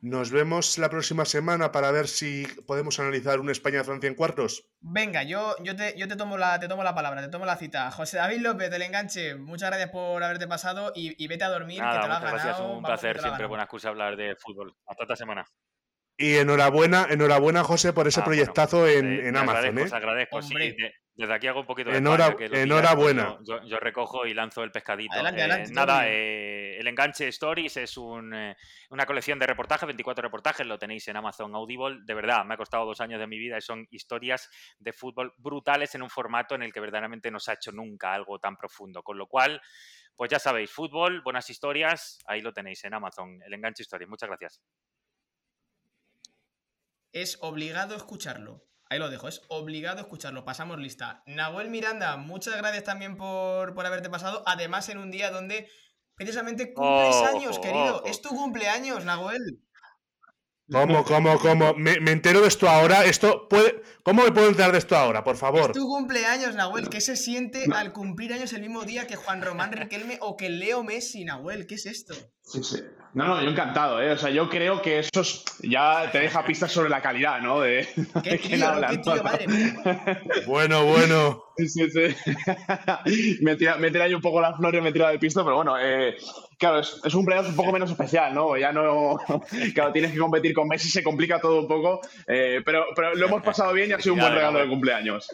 Nos vemos la próxima semana para ver si podemos analizar un España-Francia en cuartos. Venga, yo, yo, te, yo te, tomo la, te tomo la palabra, te tomo la cita. José David López del Enganche, muchas gracias por haberte pasado y, vete a dormir, que te lo has gracias, Un placer, siempre buena excusa hablar de fútbol. Hasta esta semana. Y enhorabuena, enhorabuena, José, por ese ah, proyectazo en, Amazon. Agradezco, ¿eh? agradezco, sí. desde aquí hago un poquito de Enhorabuena. yo, recojo y lanzo el pescadito. Eh, nada, eh, el Enganche Stories es una colección de reportajes, 24 reportajes, lo tenéis en Amazon Audible. De verdad, me ha costado dos años de mi vida y son historias de fútbol brutales en un formato en el que verdaderamente no se ha hecho nunca algo tan profundo. Con lo cual, pues ya sabéis, fútbol, buenas historias, ahí lo tenéis en Amazon, el Enganche Stories. Muchas gracias es obligado escucharlo. Ahí lo dejo, es obligado escucharlo. Pasamos lista. Nahuel Miranda, muchas gracias también por, por haberte pasado. Además, en un día donde precisamente cumples años, querido. Es tu cumpleaños, Nahuel. ¿Cómo, cómo, cómo? Me, entero de esto ahora. Esto puede... ¿Cómo me puedo enterar de esto ahora, por favor? Es tu cumpleaños, Nahuel. ¿Qué se siente al cumplir años el mismo día que Juan Román Riquelme o que Leo Messi, Nahuel? ¿Qué es esto? Sí, sí. No, no, yo encantado, ¿eh? O sea, yo creo que eso ya te deja pistas sobre la calidad, ¿no? De, ¿Qué tío, ¿Qué tío, madre Bueno, bueno. Sí, sí. *laughs* me, tira, me tira ahí un poco la flor y me tira del pisto, pero bueno, eh, claro, es, un cumpleaños un poco menos especial, ¿no? Ya no. *laughs* Claro, tienes que competir con Messi, se complica todo un poco, eh, pero, pero lo hemos pasado bien y ha sido un buen regalo de cumpleaños.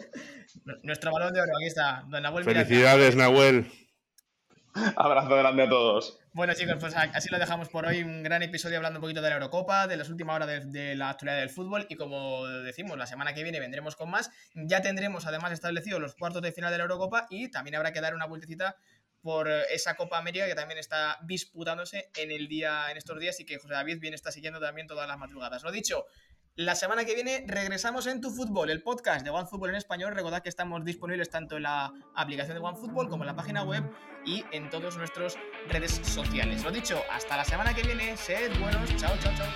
Nuestro balón de oro, aquí está, don Nahuel. Felicidades, Nahuel. Abrazo grande a todos. Bueno chicos, pues así lo dejamos por hoy, un gran episodio hablando un poquito de la Eurocopa, de las últimas horas de, la actualidad del fútbol. Y como decimos, la semana que viene vendremos con más, ya tendremos además establecidos los cuartos de final de la Eurocopa y también habrá que dar una vueltecita por esa Copa América que también está disputándose en el día en estos días y que José David bien está siguiendo también todas las madrugadas. Lo dicho, la semana que viene regresamos en Tu Fútbol, el podcast de OneFootball en español. Recordad que estamos disponibles tanto en la aplicación de OneFootball como en la página web y en todas nuestras redes sociales. Lo dicho, hasta la semana que viene. Sed buenos. Chao, chao, chao.